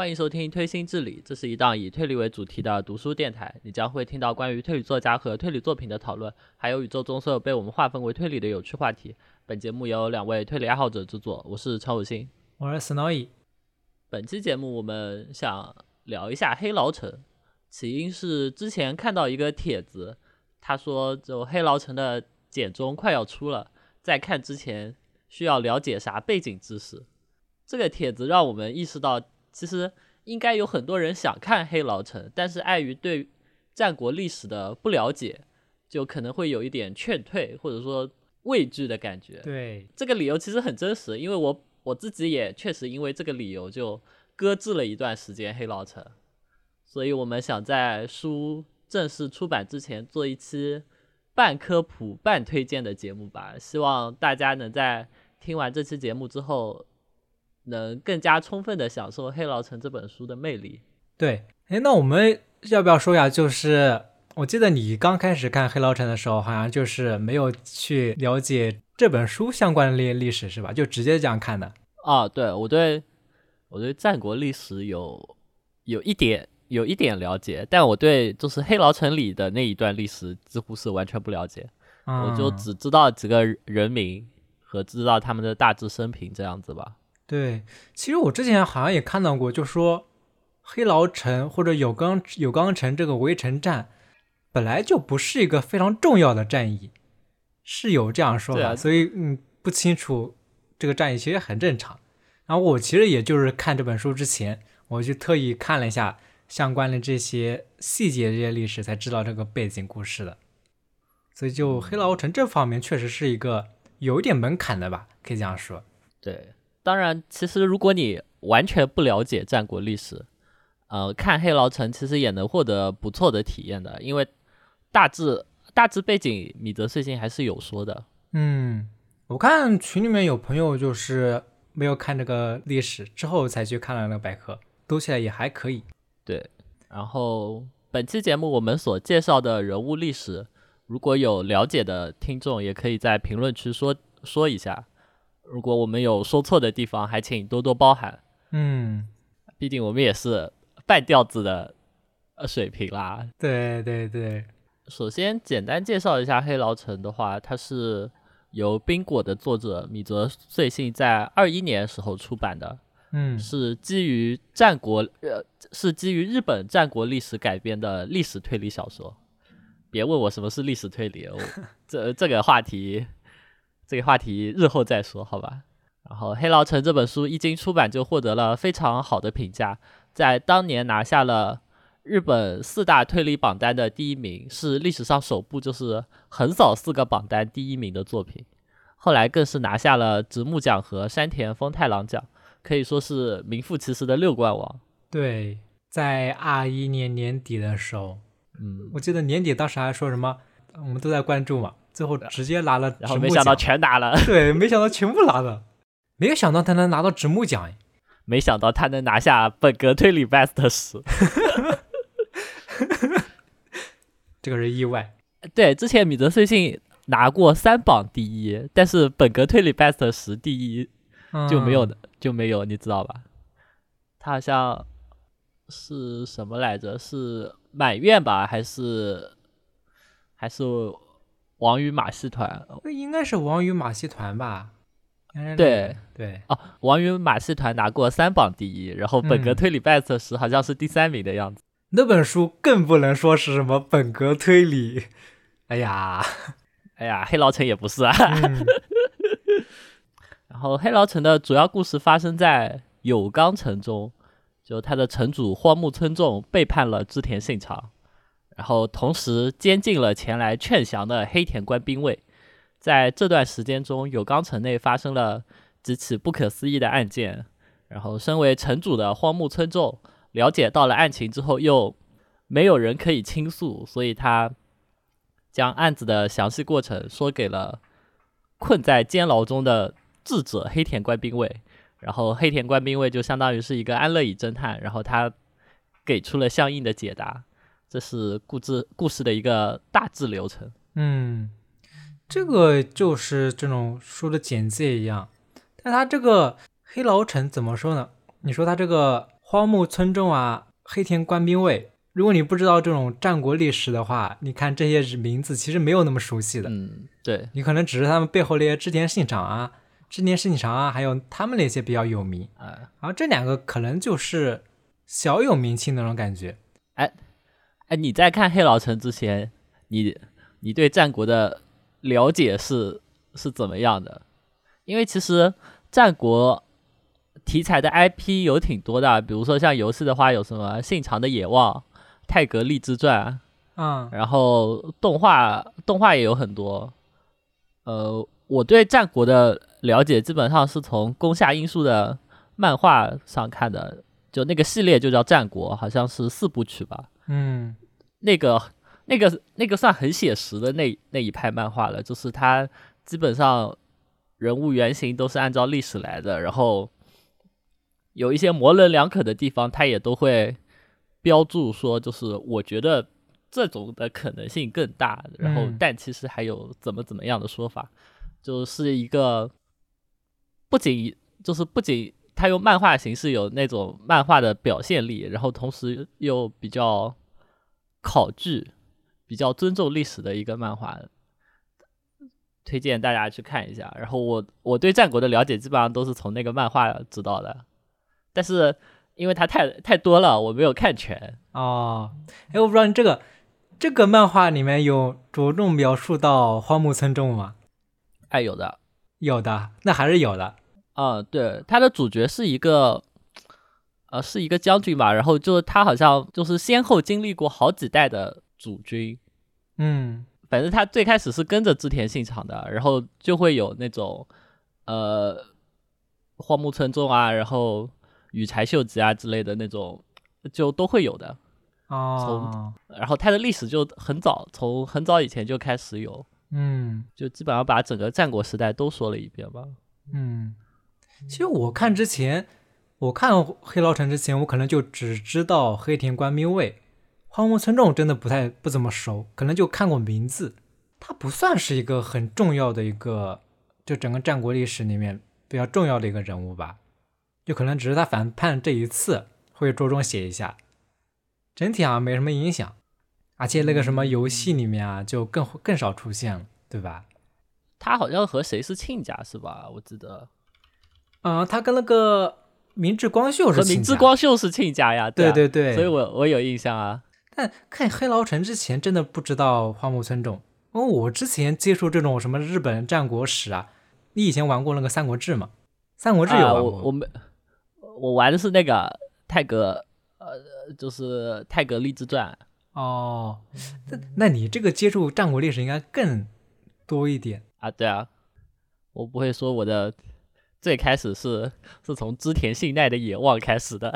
欢迎收听《推心置理》，这是一档以推理为主题的读书电台。你将会听到关于推理作家和推理作品的讨论，还有宇宙中所有被我们划分为推理的有趣话题。本节目由两位推理爱好者制作，我是陈武星，我是 Snowy。本期节目我们想聊一下黑牢城，起因是之前看到一个帖子，他说就黑牢城的简中快要出了，在看之前需要了解啥背景知识。这个帖子让我们意识到。其实应该有很多人想看黑牢城，但是碍于对战国历史的不了解，就可能会有一点劝退或者说畏惧的感觉。对，这个理由其实很真实，因为我我自己也确实因为这个理由就搁置了一段时间黑牢城，所以我们想在书正式出版之前做一期半科普半推荐的节目吧，希望大家能在听完这期节目之后。能更加充分的享受《黑牢城》这本书的魅力。对，哎，那我们要不要说一下？就是我记得你刚开始看《黑牢城》的时候，好像就是没有去了解这本书相关的历历史，是吧？就直接这样看的。啊，对，我对我对战国历史有有一点有一点了解，但我对就是《黑牢城》里的那一段历史几乎是完全不了解，我就只知道几个人名和知道他们的大致生平这样子吧。对，其实我之前好像也看到过，就说黑牢城或者有冈有冈城这个围城战本来就不是一个非常重要的战役，是有这样说法，所以嗯不清楚这个战役其实很正常。然后我其实也就是看这本书之前，我就特意看了一下相关的这些细节、这些历史，才知道这个背景故事的。所以就黑牢城这方面确实是一个有一点门槛的吧，可以这样说。对。当然，其实如果你完全不了解战国历史，呃，看《黑牢城》其实也能获得不错的体验的，因为大致大致背景，米泽最近还是有说的。嗯，我看群里面有朋友就是没有看这个历史，之后才去看了那个百科，读起来也还可以。对，然后本期节目我们所介绍的人物历史，如果有了解的听众，也可以在评论区说说一下。如果我们有说错的地方，还请多多包涵。嗯，毕竟我们也是半吊子的呃水平啦。对对对。首先简单介绍一下《黑牢城》的话，它是由冰果的作者米泽穗信在二一年时候出版的。嗯，是基于战国呃，是基于日本战国历史改编的历史推理小说。别问我什么是历史推理，这这个话题。这个话题日后再说，好吧。然后《黑牢城》这本书一经出版就获得了非常好的评价，在当年拿下了日本四大推理榜单的第一名，是历史上首部就是横扫四个榜单第一名的作品。后来更是拿下了直木奖和山田丰太郎奖，可以说是名副其实的六冠王。对，在二一年年底的时候，嗯，我记得年底当时还说什么，我们都在关注嘛。最后直接拿了，然后没想到全拿了。对，没想到全部拿了，没有想到他能拿到直木奖，没想到他能拿下本格推理 best 十，这个是意外。对，之前米泽穗信拿过三榜第一，但是本格推理 best 十第一就没有的，就没有，你知道吧？他好像是什么来着？是满院吧？还是还是？王与马戏团，那应该是王与马戏团吧？对对哦，王与马戏团拿过三榜第一，然后本格推理 best 时好像是第三名的样子。那本书更不能说是什么本格推理，哎呀，哎呀，黑牢城也不是啊。然后黑牢城的主要故事发生在有冈城中，就他的城主荒木村重背叛了织田信长。然后同时监禁了前来劝降的黑田官兵卫，在这段时间中，有冈城内发生了几起不可思议的案件。然后，身为城主的荒木村重了解到了案情之后，又没有人可以倾诉，所以他将案子的详细过程说给了困在监牢中的智者黑田官兵卫。然后，黑田官兵卫就相当于是一个安乐椅侦探，然后他给出了相应的解答。这是故事故事的一个大致流程。嗯，这个就是这种书的简介一样。但它这个黑牢城怎么说呢？你说它这个荒木村重啊、黑田官兵卫。如果你不知道这种战国历史的话，你看这些名字其实没有那么熟悉的。嗯，对，你可能只是他们背后那些织田信长啊、织田信长啊，还有他们那些比较有名。啊，然后这两个可能就是小有名气那种感觉。哎，你在看《黑老城》之前，你你对战国的了解是是怎么样的？因为其实战国题材的 IP 有挺多的，比如说像游戏的话，有什么信长的野望。泰格励志传，嗯，然后动画动画也有很多，呃，我对战国的了解基本上是从宫下英树的漫画上看的，就那个系列就叫战国，好像是四部曲吧，嗯，那个那个那个算很写实的那那一派漫画了，就是它基本上人物原型都是按照历史来的，然后有一些模棱两可的地方，它也都会。标注说，就是我觉得这种的可能性更大，然后但其实还有怎么怎么样的说法，就是一个不仅就是不仅他用漫画形式有那种漫画的表现力，然后同时又比较考据、比较尊重历史的一个漫画，推荐大家去看一下。然后我我对战国的了解基本上都是从那个漫画知道的，但是。因为它太太多了，我没有看全哦。哎，我不知道你这个这个漫画里面有着重描述到荒木村重吗？哎，有的，有的，那还是有的。嗯，对，它的主角是一个呃，是一个将军吧，然后就是他好像就是先后经历过好几代的主君。嗯，反正他最开始是跟着织田信长的，然后就会有那种呃荒木村重啊，然后。羽柴秀吉啊之类的那种，就都会有的哦。从然后他的历史就很早，从很早以前就开始有，嗯，就基本上把整个战国时代都说了一遍吧。嗯，其实我看之前，我看黑牢城之前，我可能就只知道黑田官兵卫、荒木村重，真的不太不怎么熟，可能就看过名字。他不算是一个很重要的一个，就整个战国历史里面比较重要的一个人物吧。就可能只是他反叛这一次会着重写一下，整体好像没什么影响，而且那个什么游戏里面啊就更更少出现了，对吧？他好像和谁是亲家是吧？我记得，嗯，他跟那个明智光秀是明智光秀是亲家呀，对对对，所以我我有印象啊。但看黑牢城之前真的不知道花木村重，因为我之前接触这种什么日本战国史啊，你以前玩过那个三国志吗？三国志有玩过，我没。我玩的是那个泰格，呃，就是泰格励志传。哦，那那你这个接触战国历史应该更多一点啊？对啊，我不会说我的最开始是是从织田信奈的野望开始的，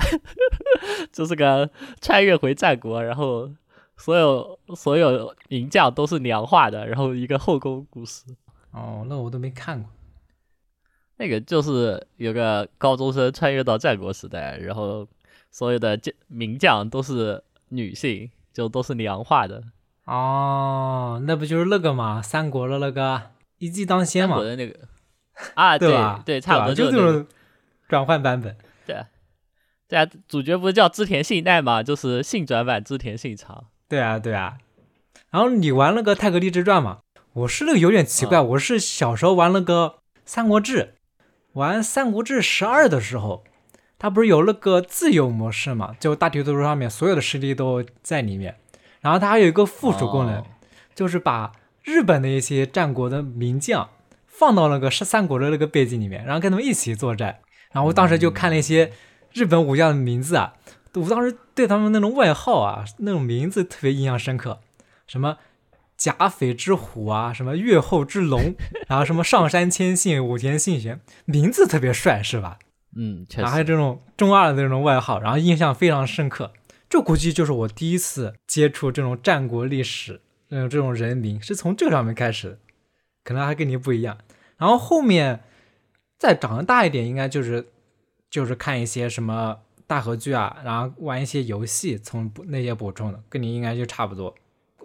就是个穿越回战国，然后所有所有名将都是娘化的，然后一个后宫故事。哦，那我都没看过。那个就是有个高中生穿越到战国时代，然后所有的将名将都是女性，就都是娘化的。哦，那不就是那个嘛，三国的那个一骑当先嘛？的那个 啊，对吧？对，差不多就这种转换版本。对啊，对啊，主角不是叫织田信奈嘛，就是性转版织田信长。对啊，对啊。然后你玩那个《太阁立志传》嘛？我是那个有点奇怪，我是小时候玩那个《三国志》。玩《三国志十二》的时候，它不是有那个自由模式嘛？就大地图上面所有的势力都在里面。然后它还有一个附属功能，就是把日本的一些战国的名将放到那个十三国的那个背景里面，然后跟他们一起作战。然后我当时就看了一些日本武将的名字啊，我当时对他们那种外号啊、那种名字特别印象深刻，什么。甲斐之虎啊，什么越后之龙，然后什么上山谦信、武田信玄，名字特别帅，是吧？嗯，然后还有这种中二的那种外号，然后印象非常深刻。这估计就是我第一次接触这种战国历史，嗯，这种人名是从这上面开始的，可能还跟你不一样。然后后面再长得大一点，应该就是就是看一些什么大合剧啊，然后玩一些游戏，从那些补充的，跟你应该就差不多。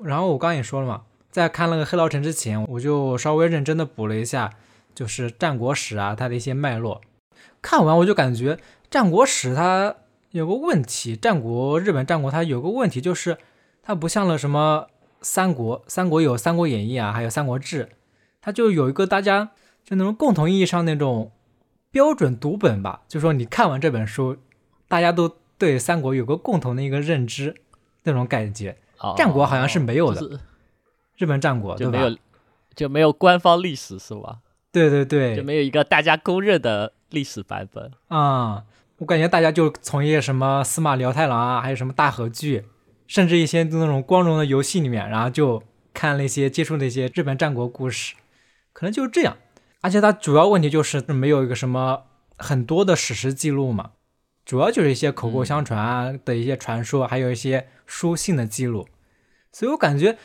然后我刚也说了嘛，在看那个《黑牢城》之前，我就稍微认真的补了一下，就是战国史啊，它的一些脉络。看完我就感觉战国史它有个问题，战国日本战国它有个问题就是，它不像了什么三国，三国有《三国演义》啊，还有《三国志》，它就有一个大家就那种共同意义上那种标准读本吧，就说你看完这本书，大家都对三国有个共同的一个认知那种感觉。哦战国好像是没有的就是日本战国？就没有就没有官方历史是吧？对对对，就没有一个大家公认的历史版本。啊、我感觉大家就从一些什么司马辽太郎啊，还有什么大和剧，甚至一些那种光荣的游戏里面，然后就看那些接触那些日本战国故事，可能就是这样。而且它主要问题就是没有一个什么很多的史实记录嘛，主要就是一些口口相传啊的一些传说，还有一些书信的记录。所以我感觉，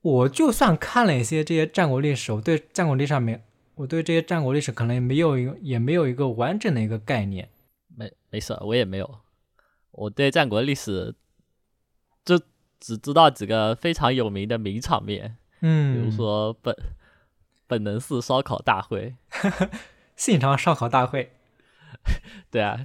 我就算看了一些这些战国历史，我对战国历史上面，我对这些战国历史可能也没有一个也没有一个完整的一个概念。没没事，我也没有。我对战国历史就只知道几个非常有名的名场面，嗯，比如说本本能寺烧烤大会，信长烧烤大会，对啊，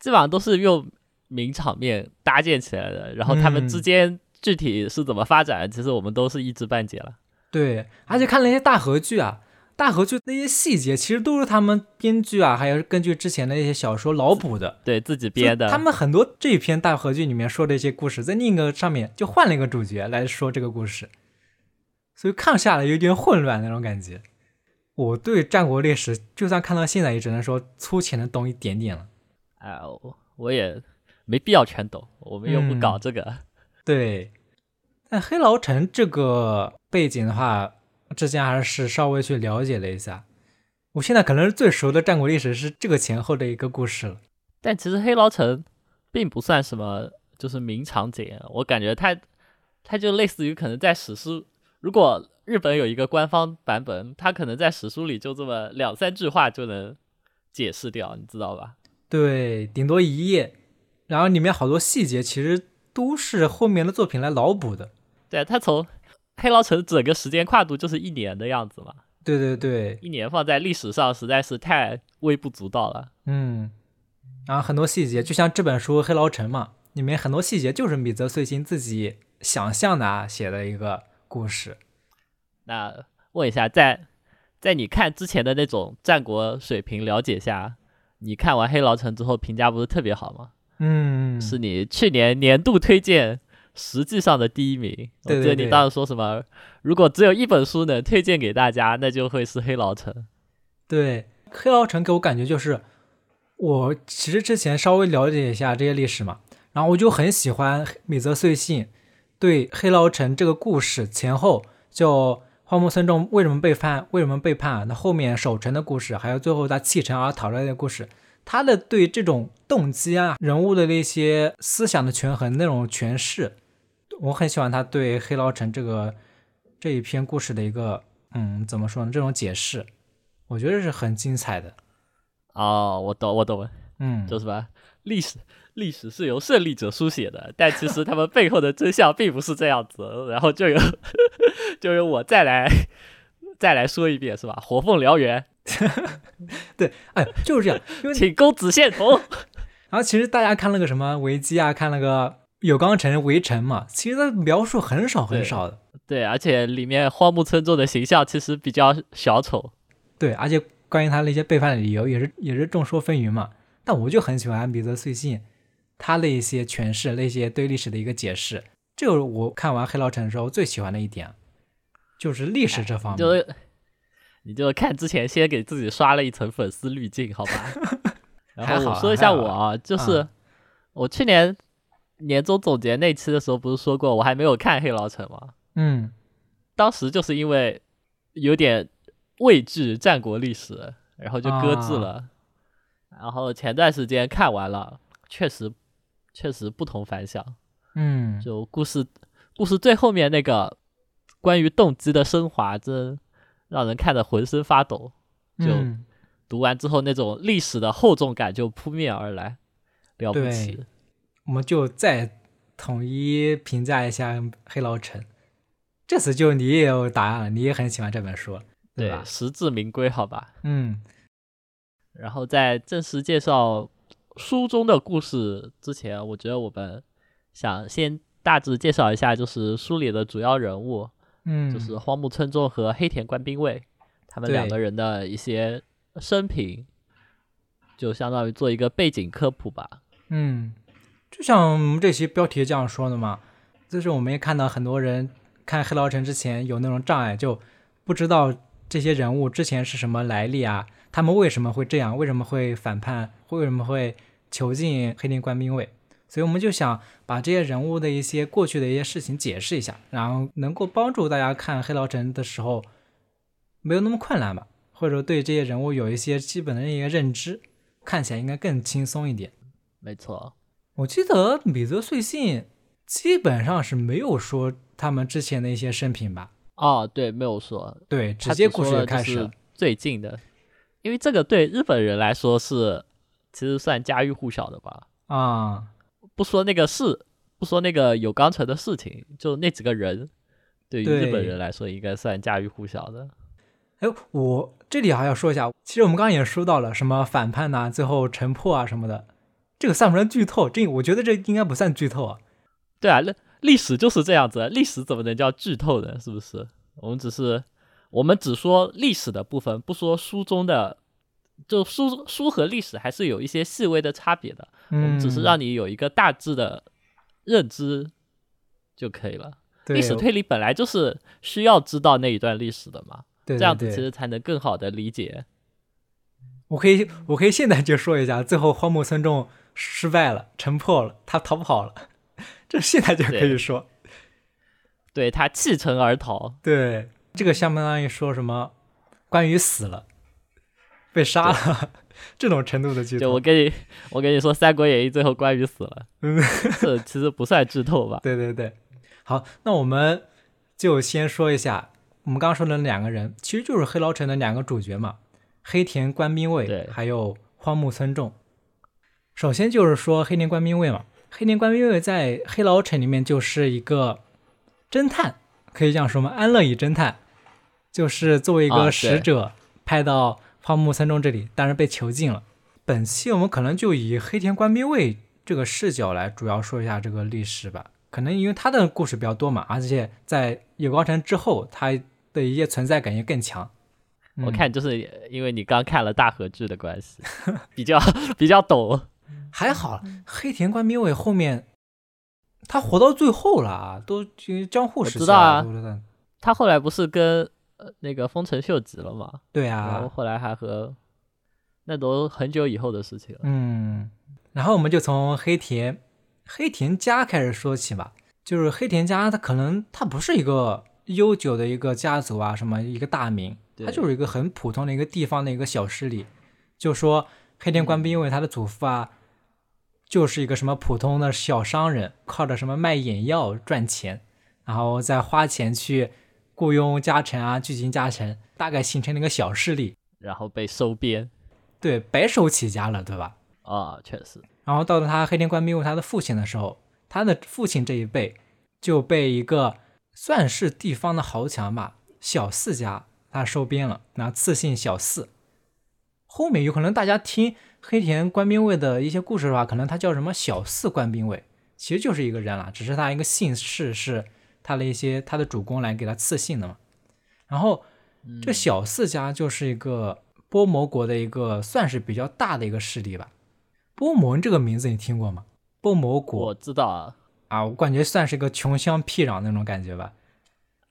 基本上都是用名场面搭建起来的，然后他们之嗯。间具体是怎么发展，其实我们都是一知半解了。对，而且看那些大合剧啊，大合剧那些细节其实都是他们编剧啊，还有根据之前的一些小说脑补的。对自己编的，他们很多这一篇大合剧里面说的一些故事，在另一个上面就换了一个主角来说这个故事，所以看下来有点混乱那种感觉。我对战国历史，就算看到现在，也只能说粗浅的懂一点点了。哎，我我也没必要全懂，我们又不嗯搞这个。对，但黑牢城这个背景的话，之前还是稍微去了解了一下。我现在可能是最熟的战国历史是这个前后的一个故事了。但其实黑牢城并不算什么，就是名场景。我感觉它，它就类似于可能在史书，如果日本有一个官方版本，它可能在史书里就这么两三句话就能解释掉，你知道吧？对，顶多一页，然后里面好多细节其实都是后面的作品来脑补的。对，它从黑牢城整个时间跨度就是一年的样子嘛，对对对，一年放在历史上实在是太微不足道了。嗯，然后很多细节，就像这本书《黑牢城》嘛，里面很多细节就是米泽穗信自己想象的啊写的一个故事。那问一下，在在你看之前的那种战国水平了解下，你看完黑牢城之后评价不是特别好吗？嗯，是你去年年度推荐实际上的第一名。对对对我记得你当时说什么？如果只有一本书能推荐给大家，那就会是黑牢城。对，黑牢城给我感觉就是，我其实之前稍微了解一下这些历史嘛，然后我就很喜欢美泽穗信对黑牢城这个故事前后，就荒木村重为什么被判，为什么背叛，那后面守城的故事，还有最后他弃城而逃来的故事，他的对这种动机啊、人物的那些思想的权衡那种诠释，我很喜欢他对黑牢城这个这一篇故事的一个嗯怎么说呢这种解释。我觉得是很精彩的。哦，我懂，我懂了，嗯，就是吧历史，历史是由胜利者书写的，但其实他们背后的真相并不是这样子。然后就由，就由我再来再来说一遍，是吧？火凤燎原，对，哎，就是这样。因为请公子献俘。然后其实大家看那个什么维基啊，看那个有冈城围城嘛，其实它描述很少很少的。对，而且里面荒木村重的形象其实比较小丑。对，而且关于他那些背叛的理由也是也是众说纷纭嘛。但我就很喜欢米泽穗信他的一些诠释，那些对历史的一个解释。这个我看完《黑牢城》的时候最喜欢的一点，就是历史这方面。就 你就看之前先给自己刷了一层粉丝滤镜，好吧？然还好后我说一下我啊，就是嗯我去年年终总结那期的时候，不是说过我还没有看《黑牢城》吗？嗯当时就是因为有点畏惧战国历史，然后就搁置了。然后前段时间看完了，确实确实不同凡响。嗯，就故事故事最后面那个关于动机的升华，真让人看得浑身发抖。就嗯读完之后，那种历史的厚重感就扑面而来，了不起。我们就再统一评价一下《黑牢城》。这次就你也有答案了，你也很喜欢这本书，对吧？实至名归，好吧。嗯然后在正式介绍书中的故事之前，我觉得我们想先大致介绍一下，就是书里的主要人物，嗯，就是荒木村重和黑田官兵卫他们两个人的一些生平，就相当于做一个背景科普吧。嗯，就像我们这期标题这样说的嘛，就是我们也看到很多人看《黑牢城》之前有那种障碍，就不知道这些人物之前是什么来历啊，他们为什么会这样，为什么会反叛，为什么会囚禁黑林官兵卫。所以我们就想把这些人物的一些过去的一些事情解释一下，然后能够帮助大家看《黑牢城》的时候没有那么困难吧，或者说对这些人物有一些基本的一个认知，看起来应该更轻松一点。没错，我记得米泽穗信基本上是没有说他们之前的一些生平吧？哦，对，没有说，对，直接故事开始了。最近的，因为这个对日本人来说是其实算家喻户晓的吧。啊、不说那个事，不说那个有钢城的事情，就那几个人，对于日本人来说应该算家喻户晓的。哎，我这里还要说一下，其实我们刚刚也说到了什么反叛呐、最后城破啊什么的，这个算不算剧透？这我觉得这应该不算剧透啊。对啊，那历史就是这样子，历史怎么能叫剧透呢？是不是？我们只是我们只说历史的部分，不说书中的，就书书和历史还是有一些细微的差别的。我嗯，们只是让你有一个大致的认知就可以了。对历史推理本来就是需要知道那一段历史的嘛，对这样子其实才能更好的理解。我可以我可以现在就说一下，最后荒木村重失败了，城破了，他逃跑了，这现在就可以对说。对他弃城而逃，对，这个相当于说什么关羽死了，被杀了 这种程度的剧透。就我跟你我跟你说，《三国演义》最后关羽死了，嗯 这其实不算剧透吧？对对对，好，那我们就先说一下，我们刚刚说的两个人，其实就是黑牢城的两个主角嘛，黑田官兵卫对还有荒木村重。首先就是说黑田官兵卫嘛，黑田官兵卫在黑牢城里面就是一个侦探，可以这样说吗？安乐椅侦探，就是作为一个使者派到荒木村中这里，但是被囚禁了。本期我们可能就以黑田官兵卫这个视角来主要说一下这个历史吧。可能因为他的故事比较多嘛，而且在有高城之后，他的一些存在感也更强。嗯我看就是因为你刚看了大和剧的关系，比较比较懂。还好，黑田官兵卫后面他活到最后了啊，都就江户时期我知道啊他后来不是跟呃那个丰臣秀吉了嘛？对啊然后啊，后来还和那都很久以后的事情了。嗯，然后我们就从黑田黑田家开始说起吧。就是黑田家，他可能他不是一个悠久的一个家族啊，什么一个大名，他就是一个很普通的一个地方的一个小势力。就说黑田官兵因为他的祖父啊，就是一个什么普通的小商人，靠着什么卖眼药赚钱，然后再花钱去雇佣家臣啊，聚集家臣，大概形成了一个小势力。然后被收编对，白手起家了，对吧？啊，确实，然后到了他黑田官兵卫他的父亲的时候，他的父亲这一辈就被一个算是地方的豪强吧，小四家他收编了，然后赐姓小四。后面有可能大家听黑田官兵卫的一些故事的话，可能他叫什么小四官兵卫，其实就是一个人了，只是他一个姓氏是他的一些他的主公来给他赐姓的嘛。然后这小四家就是一个波摩国的一个算是比较大的一个势力吧。波摩这个名字你听过吗？波摩国我知道啊，啊，我感觉算是一个穷乡僻壤那种感觉吧，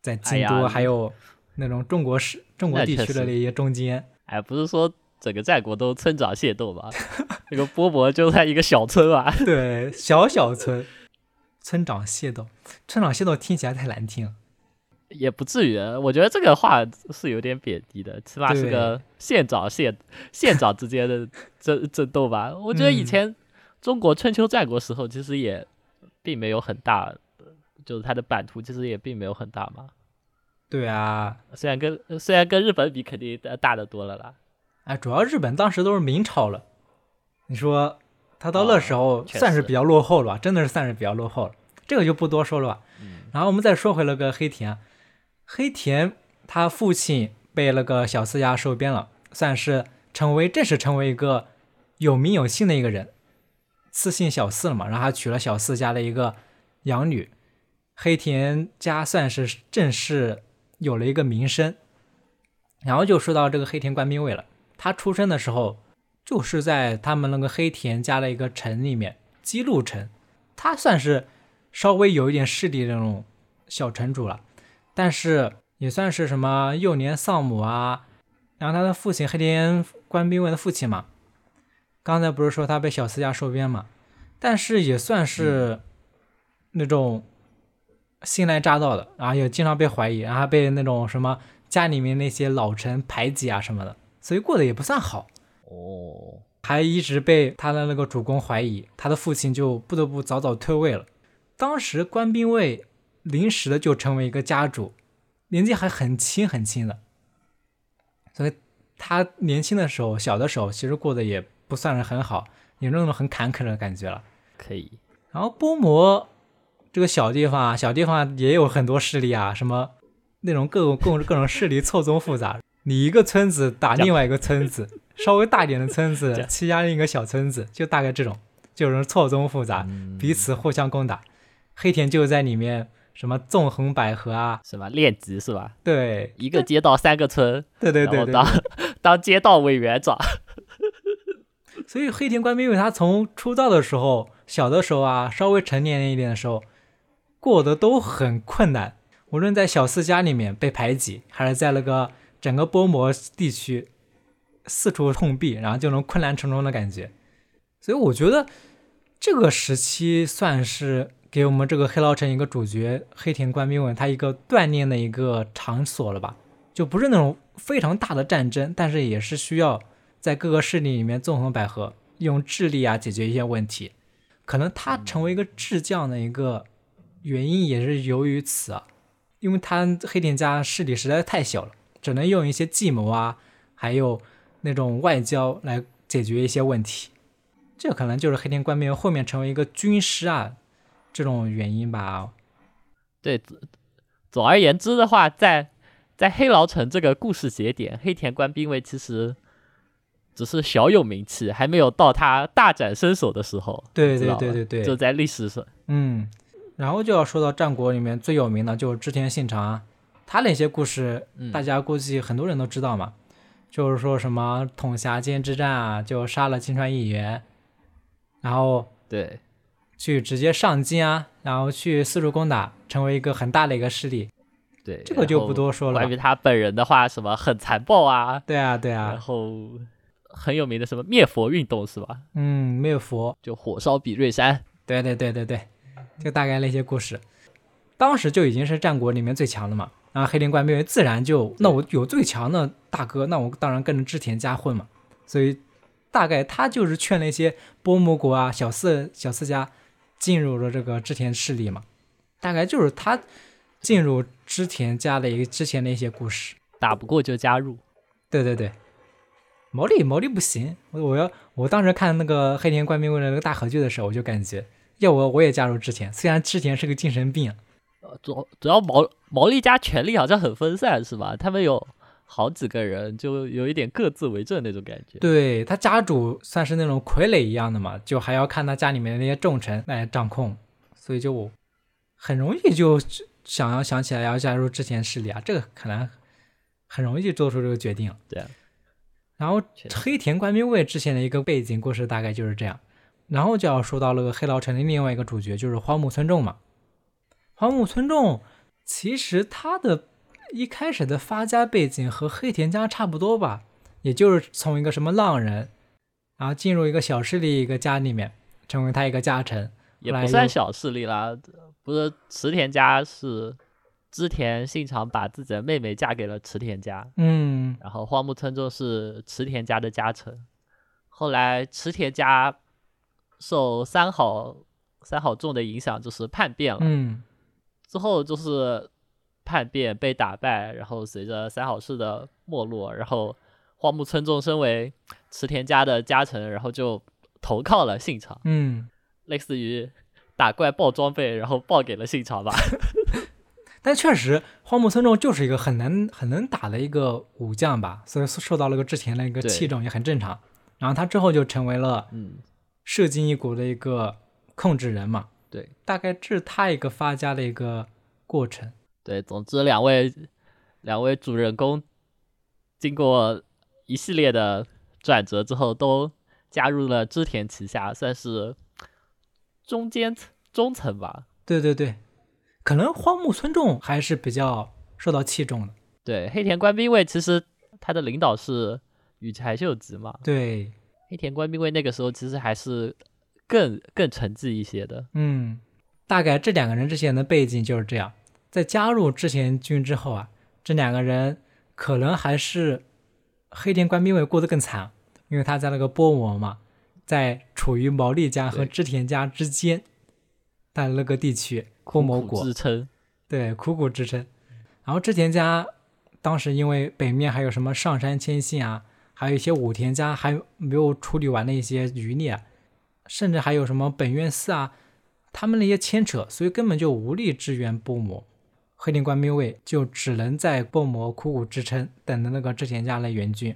在京都还有那种中国市、中国地区的那些中间。哎，不是说整个战国都村长械斗吧？那个波摩就在一个小村吧，对，小小村，村长械斗，村长械斗听起来太难听了。也不至于。我觉得这个话是有点贬低的，起码是个县长县 县长之间的争争斗吧。我觉得以嗯前中国春秋战国时候其实也并没有很大，就是它的版图其实也并没有很大嘛。对啊，虽然跟虽然跟日本比肯定大大的多了啦，哎，主要日本当时都是明朝了，你说他到那时候算是比较落后了吧？真的是算是比较落后了，这个就不多说了吧。嗯然后我们再说回那个黑田，黑田他父亲被那个小四家收编了，算是成为正式成为一个有名有姓的一个人。赐姓小四了嘛，然后他娶了小四家的一个养女，黑田家算是正式有了一个名声。然后就说到这个黑田官兵卫了，他出生的时候就是在他们那个黑田家的一个城里面，姬路城，他算是稍微有一点势力的那种小城主了，但是也算是什么幼年丧母啊。然后他的父亲黑田官兵卫的父亲嘛。刚才不是说他被小四家收编嘛，但是也算是那种新来乍到的，然后也经常被怀疑，然后被那种什么家里面那些老臣排挤啊什么的，所以过得也不算好。哦，还一直被他的那个主公怀疑，他的父亲就不得不早早退位了。当时官兵卫临时的就成为一个家主，年纪还很轻很轻的，所以他年轻的时候、小的时候其实过得也。不算是很好，有那种很坎坷的感觉了。可以。然后波摩这个小地方啊，小地方也有很多势力啊，什么那种各种各种各种势力错综复杂。你一个村子打另外一个村子，稍微大点的村子 欺压另一个小村子，就大概这种，就是错综复杂，彼此互相攻打。黑田就在里面，什么纵横捭阖啊，什么练级是吧？对，一个街道三个村，对对对对，当 当街道委员长。所以黑田官兵卫他从出道的时候，小的时候啊，稍微成年一点的时候，过得都很困难。无论在小四家里面被排挤，还是在那个整个波摩地区四处碰壁，然后就能困难重重的感觉。所以我觉得这个时期算是给我们这个黑牢城一个主角黑田官兵卫他一个锻炼的一个场所了吧？就不是那种非常大的战争，但是也是需要。在各个势力里面纵横捭阖，用智力啊解决一些问题，可能他成为一个智将的一个原因也是由于此啊，因为他黑田家势力实在太小了，只能用一些计谋啊，还有那种外交来解决一些问题，这可能就是黑田官兵后面成为一个军师啊这种原因吧。对，总而言之的话，在在黑牢城这个故事节点，黑田官兵卫其实。只是小有名气，还没有到他大展身手的时候。对对对对对，就在历史上。嗯，然后就要说到战国里面最有名的，就是织田信长，他那些故事，大家估计很多人都知道嘛。就是说什么统辖间之战啊，就杀了金川议员，然后对，去直接上京啊，然后去四处攻打，成为一个很大的一个势力。对，这个就不多说了。关于他本人的话，什么很残暴啊？对啊，对啊。然后。很有名的什么灭佛运动是吧？嗯，灭佛就火烧比瑞山。对对对对对，就大概那些故事，当时就已经是战国里面最强的嘛。然后黑灵官兵卫自然就，那我有最强的大哥，那我当然跟着织田家混嘛。所以大概他就是劝那些波摩国啊小四小四家进入了这个织田势力嘛。大概就是他进入织田家的一个之前的一些故事，打不过就加入。对对对。毛利毛利不行，我我要我当时看那个黑田官兵卫的那个大合剧的时候，我就感觉要我我也加入织田，虽然织田是个精神病，呃主主要毛毛利家权力好像很分散是吧？他们有好几个人，就有一点各自为政那种感觉。对他家主算是那种傀儡一样的嘛，就还要看他家里面的那些重臣来掌控，所以就很容易就想要想起来要加入之前势力啊，这个可能很容易做出这个决定。对。然后黑田官兵卫之前的一个背景故事大概就是这样，然后就要说到那个黑牢城的另外一个主角就是荒木村重嘛。荒木村重其实他的一开始的发家背景和黑田家差不多吧，也就是从一个什么浪人，然后进入一个小势力一个家里面，成为他一个家臣，也不算小势力啦，不是池田家是。织田信长把自己的妹妹嫁给了池田家，嗯，然后荒木村重是池田家的家臣。后来池田家受三好三好重的影响，就是叛变了，嗯，之后就是叛变被打败，然后随着三好氏的没落，然后荒木村重身为池田家的家臣，然后就投靠了信长，嗯，类似于打怪爆装备，然后爆给了信长吧。但确实，荒木村重就是一个很能很能打的一个武将吧，所以受到了个之前的一个器重也很正常。然后他之后就成为了，嗯，射津一国的一个控制人嘛。对，大概这是他一个发家的一个过程。对，总之两位两位主人公经过一系列的转折之后，都加入了织田旗下，算是中间层中层吧。对对对，可能荒木村重还是比较受到器重的。对，黑田官兵卫其实他的领导是羽柴秀吉嘛。对，黑田官兵卫那个时候其实还是更更沉寂一些的。嗯，大概这两个人之前的背景就是这样。在加入织田军之后啊，这两个人可能还是黑田官兵卫过得更惨，因为他在那个波摩嘛，在处于毛利家和织田家之间但那个地区，波摩苦国支撑。对，苦苦支撑。然后织田家当时因为北面还有什么上杉谦信啊，还有一些武田家还没有处理完的一些余孽啊，甚至还有什么本院寺啊，他们那些牵扯，所以根本就无力支援波摩。黑田官兵卫就只能在薄膜苦苦支撑，等着那个织田家来援军。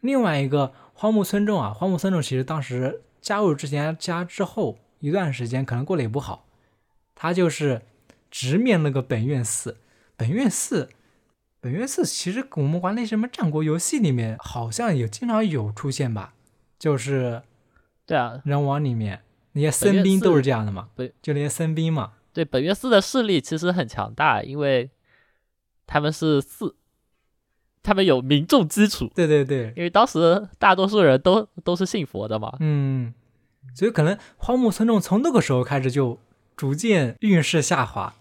另外一个荒木村重啊，荒木村重其实当时加入织田家之后一段时间，可能过得也不好，他就是直面那个本院寺。本院寺，本院寺其实我们玩那什么战国游戏里面好像也经常有出现吧，就是对啊，人王里面那些僧兵都是这样的嘛，对就那些僧兵嘛，对，本月寺的势力其实很强大，因为他们是寺，他们有民众基础，对对对，因为当时大多数人都都是信佛的嘛。嗯，所以可能荒木村重从那个时候开始就逐渐运势下滑，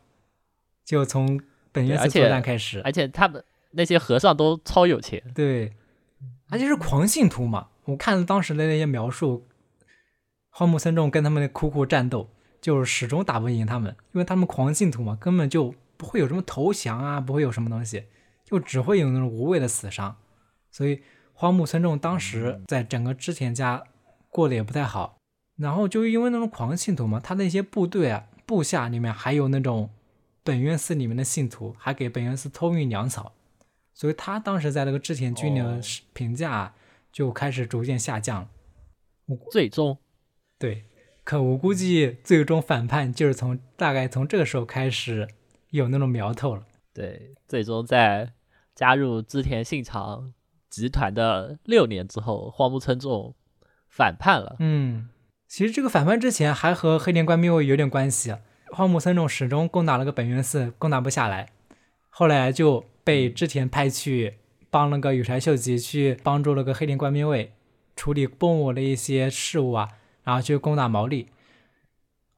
就从本院寺开始，而且他们那些和尚都超有钱，对，而且是狂信徒嘛。我看了当时的那些描述，荒木村重跟他们的苦苦战斗，就是始终打不赢他们，因为他们狂信徒嘛，根本就不会有什么投降啊，不会有什么东西，就只会有那种无谓的死伤。所以荒木村重当时在整个织田家过得也不太好，然后就因为那种狂信徒嘛，他的一些部队啊、部下里面还有那种本愿寺里面的信徒，还给本愿寺偷运粮草，所以他当时在那个织田军哦的评价就开始逐渐下降了。最终对，可我估计最终反叛就是从大概从这个时候开始有那种苗头了。对，最终在加入织田信长集团的六年之后，荒木村重反叛了。嗯，其实这个反叛之前还和黑田官兵卫有点关系。荒木村重始终攻打了个本院寺，攻打不下来，后来就被织田派去帮那个羽柴秀吉去帮助了个黑田官兵卫处理波摩的一些事务啊，然后去攻打毛利。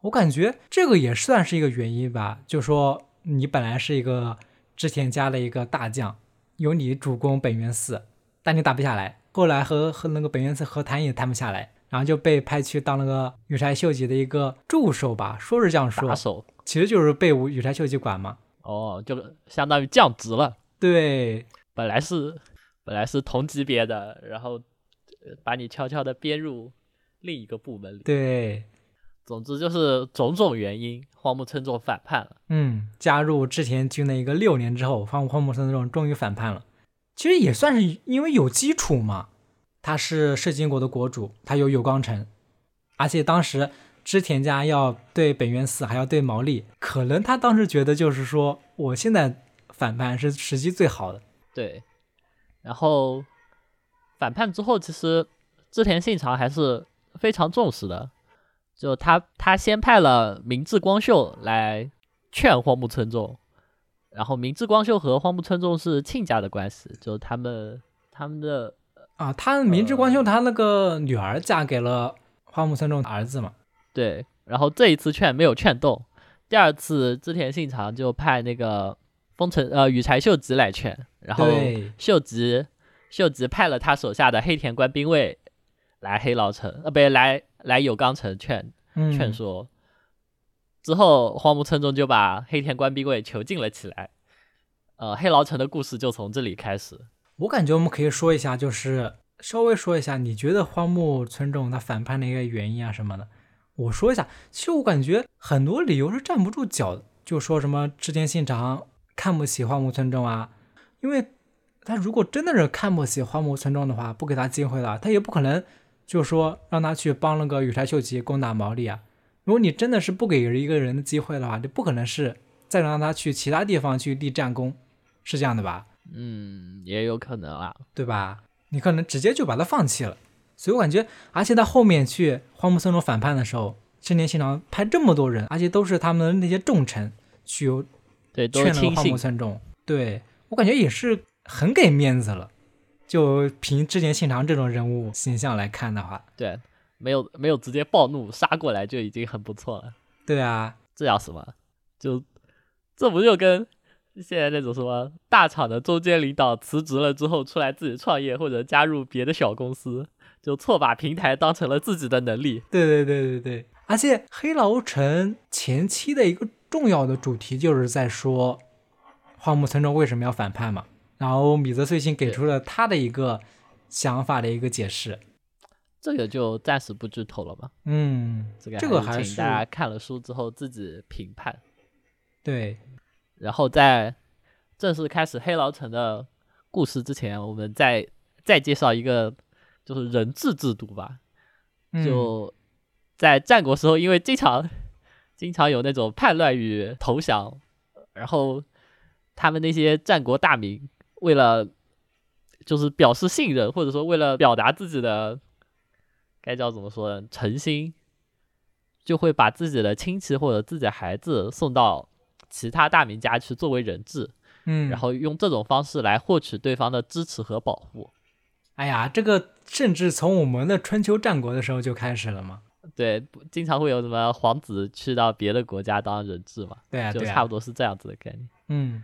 我感觉这个也算是一个原因吧，就说你本来是一个织田家的一个大将，由你主攻本源寺，但你打不下来，后来和和那个本源寺和谈也谈不下来，然后就被派去当那个羽柴秀吉的一个助手吧，说是这样说其实就是被羽柴秀吉管嘛。哦，就相当于降职了。对，本来是本来是同级别的，然后呃把你悄悄的编入另一个部门里。对，总之就是种种原因，荒木村重反叛了。嗯，加入织田军的一个六年之后，荒荒木村重终于反叛了。其实也算是因为有基础嘛，他是摄津国的国主，他有有光城，而且当时织田家要对本院寺，还要对毛利，可能他当时觉得就是说，我现在反叛是时机最好的。对，然后反叛之后，其实织田信长还是非常重视的。就他他先派了明智光秀来劝荒木村重，然后明智光秀和荒木村重是亲家的关系，就他们他们的啊，他明智光秀他那个女儿嫁给了荒木村重的儿子嘛，对，然后这一次劝没有劝动，第二次织田信长就派那个丰臣呃羽柴秀吉来劝，然后，秀吉秀吉派了他手下的黑田官兵卫来黑牢城，呃，不对，来来有冈城劝嗯，劝说。之后，荒木村中就把黑田官兵卫囚禁了起来。呃，黑牢城的故事就从这里开始。我感觉我们可以说一下，就是稍微说一下，你觉得荒木村中他反叛的一个原因啊什么的，我说一下。其实我感觉很多理由是站不住脚的，就说什么织田信长看不起荒木村中啊，因为他如果真的是看不起荒木村中的话，不给他机会了，他也不可能就说让他去帮那个羽柴秀吉攻打毛利啊。如果你真的是不给一个人的机会的话，就不可能是再让他去其他地方去立战功，是这样的吧？嗯，也有可能啊，对吧？你可能直接就把他放弃了。所以我感觉，而且在后面去荒木村中反叛的时候，织田信长派这么多人，而且都是他们那些重臣去对，都劝了荒木村重，对我感觉也是很给面子了。就凭织田信长这种人物形象来看的话，对，没有没有直接暴怒杀过来就已经很不错了。对啊，这叫什么？就这不就跟现在那种什么大厂的中间领导辞职了之后出来自己创业或者加入别的小公司，就错把平台当成了自己的能力。对对对对对，而且黑牢城前期的一个重要的主题就是在说荒木村重为什么要反叛嘛，然后米泽穗信给出了他的一个想法的一个解释。这个就暂时不剧透了吧，嗯，这个这个还是大家看了书之后自己评判。对，然后在正式开始黑牢城的故事之前，我们再再介绍一个就是人质制度吧。嗯就在战国时候，因为经常 经常有那种叛乱与投降，然后他们那些战国大名为了就是表示信任，或者说为了表达自己的该叫怎么说呢诚心，就会把自己的亲戚或者自己的孩子送到其他大名家去作为人质，嗯，然后用这种方式来获取对方的支持和保护。哎呀，这个甚至从我们的春秋战国的时候就开始了嘛。对，经常会有什么皇子去到别的国家当人质嘛，对啊，就差不多是这样子的概念。嗯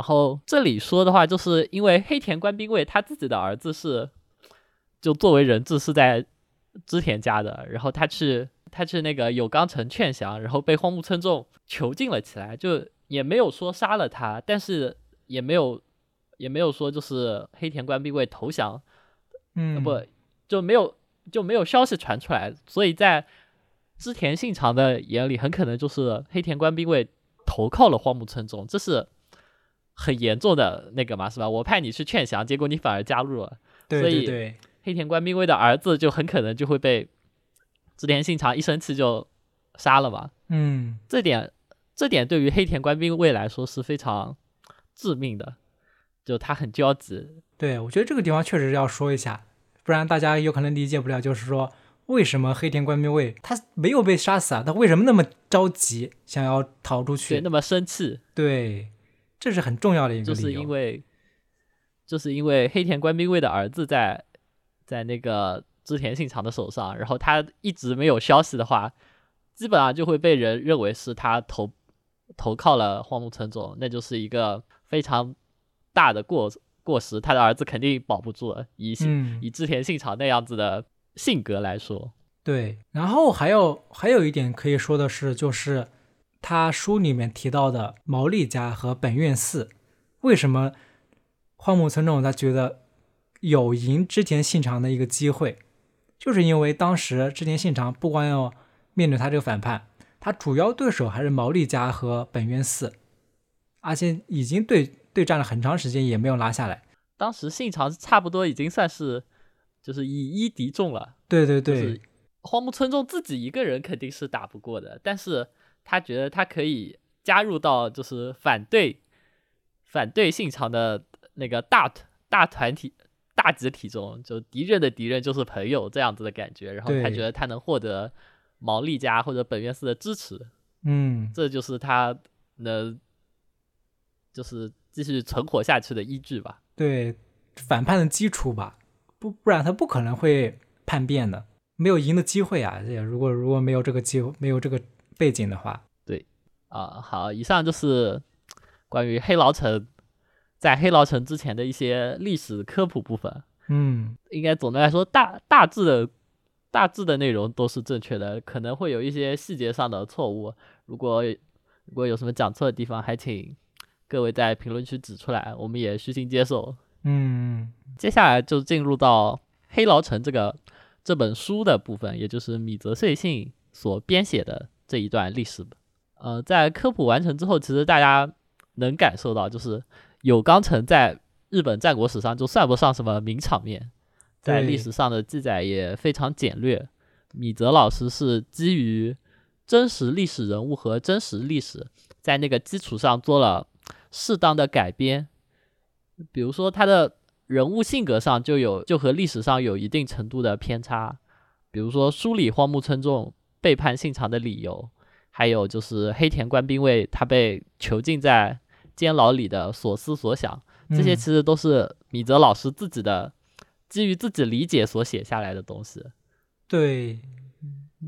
然后这里说的话，就是因为黑田官兵卫他自己的儿子是，就作为人质是在织田家的，然后他去他去那个有冈城劝降，然后被荒木村重囚禁了起来，就也没有说杀了他，但是也没有也没有说就是黑田官兵卫投降，嗯，不就没有就没有消息传出来，所以在织田信长的眼里，很可能就是黑田官兵卫投靠了荒木村重，这是很严重的那个嘛，是吧？我派你去劝降，结果你反而加入了，对所以对对，黑田官兵卫的儿子就很可能就会被织田信长一生气就杀了嘛。嗯这点这点对于黑田官兵卫来说是非常致命的，就他很焦急，对，我觉得这个地方确实要说一下，不然大家有可能理解不了，就是说为什么黑田官兵卫他没有被杀死啊？他为什么那么着急想要逃出对，去？那么生气，对，这是很重要的一个。就是因为，就是因为黑田官兵卫的儿子在在那个织田信长的手上，然后他一直没有消息的话，基本上就会被人认为是他投投靠了荒木村重，那就是一个非常大的过过失，他的儿子肯定保不住了。以、嗯，以织田信长那样子的性格来说，对。然后还有还有一点可以说的是，就是他书里面提到的毛利家和本院寺，为什么荒木村重他觉得有赢织田信长的一个机会，就是因为当时织田信长不光要面对他这个反叛，他主要对手还是毛利家和本院寺，而且已经对对战了很长时间也没有拿下来。当时信长差不多已经算是就是以一敌众了。对对对，就是荒木村重自己一个人肯定是打不过的，但是他觉得他可以加入到就是反对反对信长的那个大团大团体大集体中，就敌人的敌人就是朋友这样子的感觉，然后他觉得他能获得毛利家或者本院寺的支持，嗯，这就是他能就是继续存活下去的依据吧。对反叛的基础吧，不不然他不可能会叛变的，没有赢的机会啊！这如果如果没有这个机会，没有这个背景的话，对啊，好，以上就是关于黑牢城在黑牢城之前的一些历史科普部分。嗯，应该总的来说，大大致的大致的内容都是正确的，可能会有一些细节上的错误。如果如果有什么讲错的地方，还请各位在评论区指出来，我们也虚心接受。嗯，接下来就进入到《黑牢城》这个这本书的部分，也就是米泽穗信所编写的这一段历史。呃，在科普完成之后，其实大家能感受到，就是有冈城在日本战国史上就算不上什么名场面，在历史上的记载也非常简略。米泽老师是基于真实历史人物和真实历史，在那个基础上做了适当的改编，比如说他的人物性格上就有就和历史上有一定程度的偏差，比如说梳理荒木村重背叛信长的理由，还有就是黑田官兵卫他被囚禁在监牢里的所思所想，这些嗯其实都是米泽老师自己的基于自己理解所写下来的东西。对，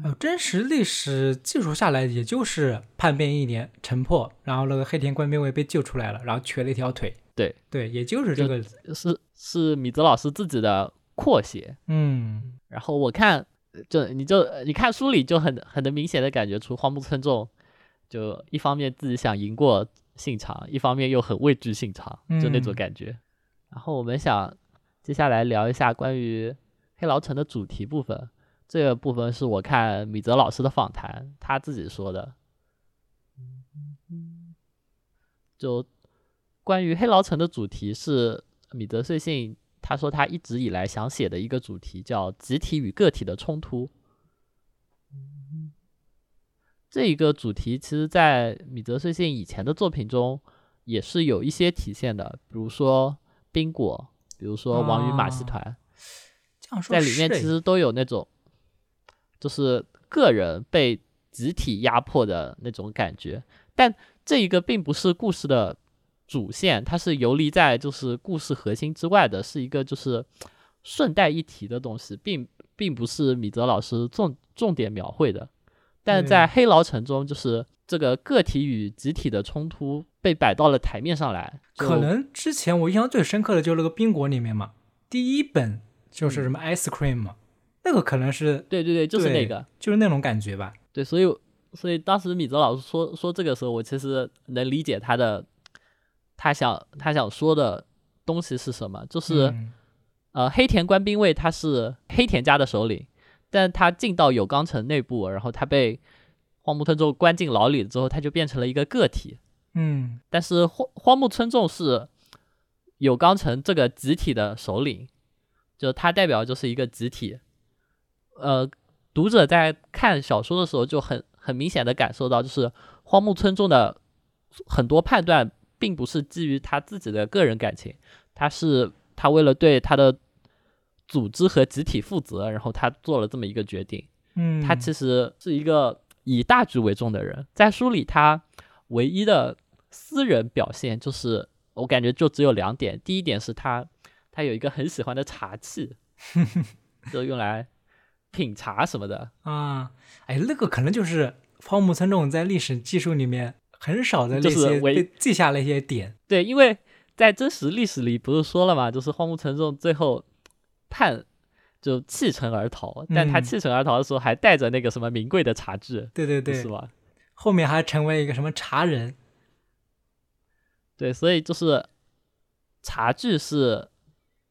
还有真实历史记述下来，也就是叛变一年，城破，然后那个黑田官兵卫被救出来了，然后瘸了一条腿。对对，也就是这个，是是米泽老师自己的扩写。嗯，然后我看，就你就你看书里就很很能明显的感觉出荒木村重，就一方面自己想赢过信长，一方面又很畏惧信长，就那种嗯感觉。然后我们想接下来聊一下关于黑牢城的主题部分，这个部分是我看米泽老师的访谈，他自己说的。就关于黑牢城的主题是米泽穗信，他说他一直以来想写的一个主题叫集体与个体的冲突。这一个主题其实，在米泽穗信以前的作品中也是有一些体现的，比如说冰果，比如说王与马戏啊团，这样说在里面其实都有那种，就是个人被集体压迫的那种感觉。但这一个并不是故事的主线，它是游离在就是故事核心之外的，是一个就是顺带一提的东西，并并不是米泽老师重重点描绘的。但在黑牢城中，就是这个个体与集体的冲突被摆到了台面上来，可能之前我印象最深刻的就是那个冰果里面嘛，第一本就是什么 ice cream 嘛，那个可能是对对对，就是那个。就是那种感觉吧。对，所以所以当时米泽老师说说这个时候，我其实能理解他的他想他想说的东西是什么，就是、嗯呃黑田官兵卫他是黑田家的首领，但他进到有冈城内部，然后他被荒木村重关进牢里之后，他就变成了一个个体。嗯但是荒荒木村重是有冈城这个集体的首领，就他代表就是一个集体。呃，读者在看小说的时候就很很明显的感受到，就是荒木村重的很多判断并不是基于他自己的个人感情，他是他为了对他的组织和集体负责，然后他做了这么一个决定。嗯，他其实是一个以大局为重的人，在书里他唯一的私人表现就是，我感觉就只有两点。第一点是他他有一个很喜欢的茶器，就用来品茶什么的。啊，哎，那个可能就是荒木村重在历史技术里面很少的那就是些被记下了一些点。对，因为在真实历史里不是说了嘛，就是荒木村重最后判就弃城而逃，但他嗯弃城而逃的时候还带着那个什么名贵的茶具，对对对是，吧？后面还成为一个什么茶人。对，所以就是茶具是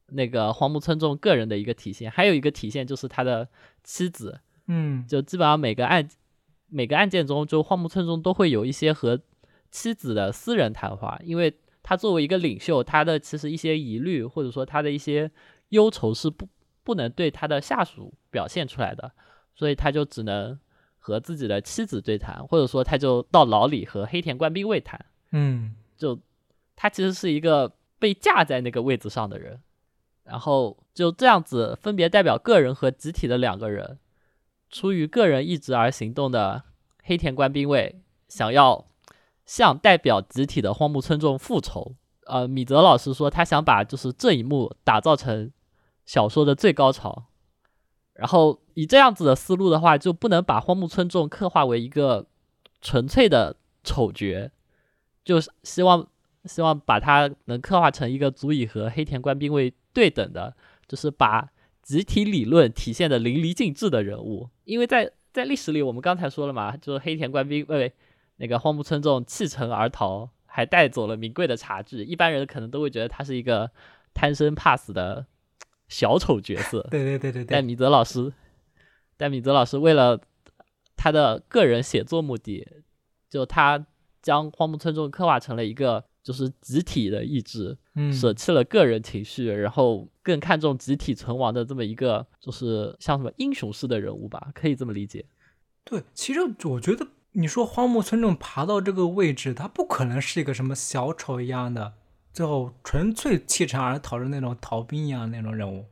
那个荒木村重个人的一个体现，还有一个体现就是他的妻子，嗯就基本上每个案每个案件中，就荒木村中都会有一些和妻子的私人谈话，因为他作为一个领袖，他的其实一些疑虑或者说他的一些忧愁是不不能对他的下属表现出来的，所以他就只能和自己的妻子对谈，或者说他就到牢里和黑田官兵卫谈。嗯就他其实是一个被架在那个位置上的人，然后就这样子分别代表个人和集体的两个人，出于个人意志而行动的黑田官兵卫想要向代表集体的荒木村众复仇。呃，米泽老师说他想把就是这一幕打造成小说的最高潮，然后以这样子的思路的话，就不能把荒木村众刻画为一个纯粹的丑角，就是希望希望把他能刻画成一个足以和黑田官兵卫对等的，就是把集体理论体现的淋漓尽致的人物。因为在在历史里，我们刚才说了嘛，就是黑田官兵卫那个荒木村重弃城而逃，还带走了名贵的茶具，一般人可能都会觉得他是一个贪生怕死的小丑角色。对对对对对，但米泽老师，但米泽老师为了他的个人写作目的，就他将荒木村重刻画成了一个就是集体的意志，嗯，舍弃了个人情绪，然后更看重集体存亡的这么一个，就是像什么英雄式的人物吧，可以这么理解。对，其实我觉得你说荒木村重爬到这个位置，他不可能是一个什么小丑一样的，最后纯粹弃城而逃的那种逃兵一样的那种人物，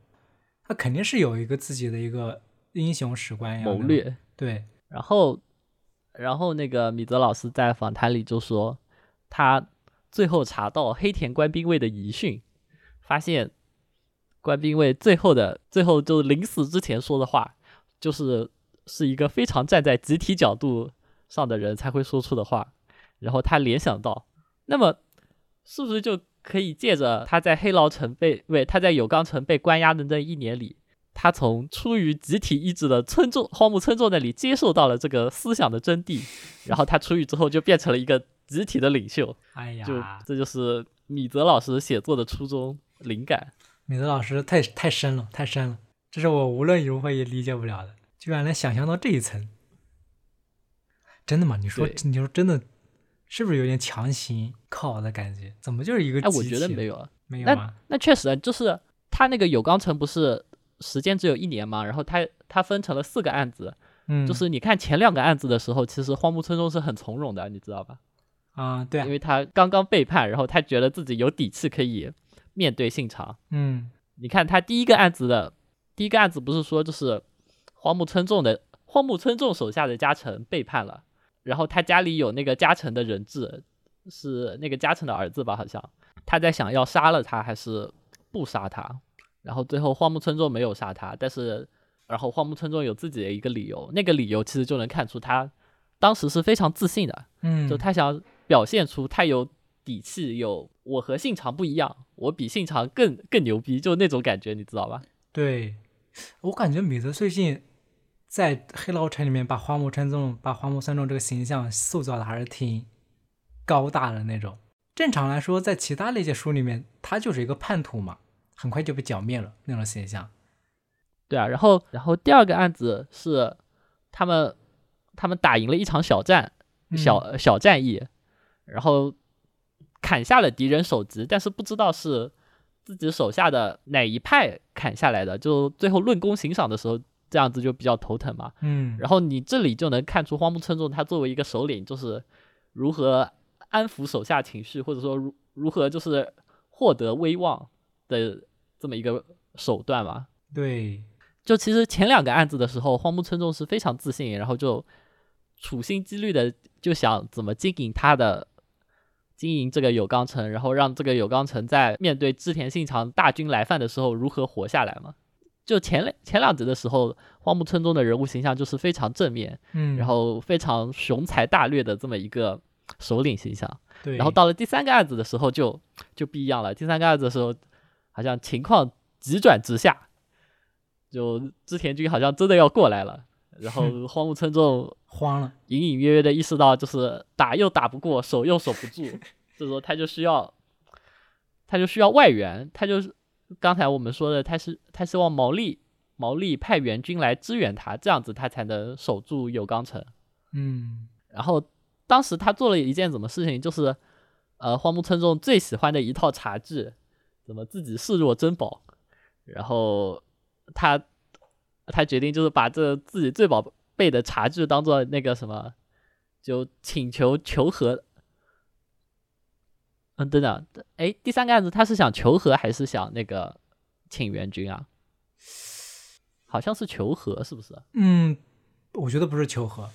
他肯定是有一个自己的一个英雄史观一样谋略。对，然后，然后那个米泽老师在访谈里就说，他最后查到黑田官兵卫的遗训，发现官兵卫最后的最后就临死之前说的话，就是是一个非常站在集体角度上的人才会说出的话。然后他联想到，那么是不是就可以借着他在黑牢城被为他在有冈城被关押的那一年里，他从出于集体意志的村众荒木村众那里接受到了这个思想的真谛，然后他出狱之后就变成了一个集体的领袖。哎呀，就这就是米泽老师写作的初衷灵感。米泽老师太太深了，太深了，这是我无论如何也理解不了的，居然能想象到这一层。真的吗？你说你说真的，是不是有点强行靠的感觉？怎么就是一个哎，我觉得没有啊。没有吗？那确实啊，就是他那个有钢城不是时间只有一年嘛，然后他他分成了四个案子，嗯，就是你看前两个案子的时候，其实荒木村中是很从容的，你知道吧？啊，对啊因，为他刚刚背叛，然后他觉得自己有底气可以面对信长。嗯你看他第一个案子的第一个案子不是说就是荒木村重的荒木村重手下的家臣背叛了，然后他家里有那个家臣的人质，是那个家臣的儿子吧？好像他在想要杀了他还是不杀他，然后最后荒木村重没有杀他，但是然后荒木村重有自己的一个理由，那个理由其实就能看出他当时是非常自信的，嗯，就他想表现出他有底气，有我和信长不一样，我比信长更更牛逼，就那种感觉，你知道吧？对，我感觉米泽最近在黑牢城里面把花木川重、把花木村重这个形象塑造的还是挺高大的那种。正常来说，在其他那些书里面，他就是一个叛徒嘛，很快就被剿灭了那种形象。对啊，然后然后第二个案子是他们他们打赢了一场小战，小、嗯小战役，然后砍下了敌人首级，但是不知道是自己手下的哪一派砍下来的，就最后论功行赏的时候，这样子就比较头疼嘛。嗯，然后你这里就能看出荒木村重他作为一个首领，就是如何安抚手下情绪，或者说如如何就是获得威望的这么一个手段嘛。对，就其实前两个案子的时候，荒木村重是非常自信，然后就处心积虑的就想怎么经营他的经营这个有冈城，然后让这个有冈城在面对织田信长大军来犯的时候如何活下来嘛。就前两前两集的时候，荒木村中的人物形象就是非常正面，嗯，然后非常雄才大略的这么一个首领形象。对，然后到了第三个案子的时候就就不一样了。第三个案子的时候，好像情况急转直下，就织田军好像真的要过来了。然后 荒木村重慌了，隐隐约约的意识到，就是打又打不过，守又守不住，这时候他就需要，他就需要外援，他就是刚才我们说的，他是他希望毛利毛利派援军来支援他，这样子他才能守住有冈城。嗯然后当时他做了一件什么事情，就是呃荒木村重最喜欢的一套茶具，怎么自己视若珍宝，然后他他决定就是把这自己最宝贝的茶具当做那个什么，就请求求和。嗯，等等，哎，第三个案子他是想求和还是想那个请援军啊？好像是求和，是不是？嗯，我觉得不是求和，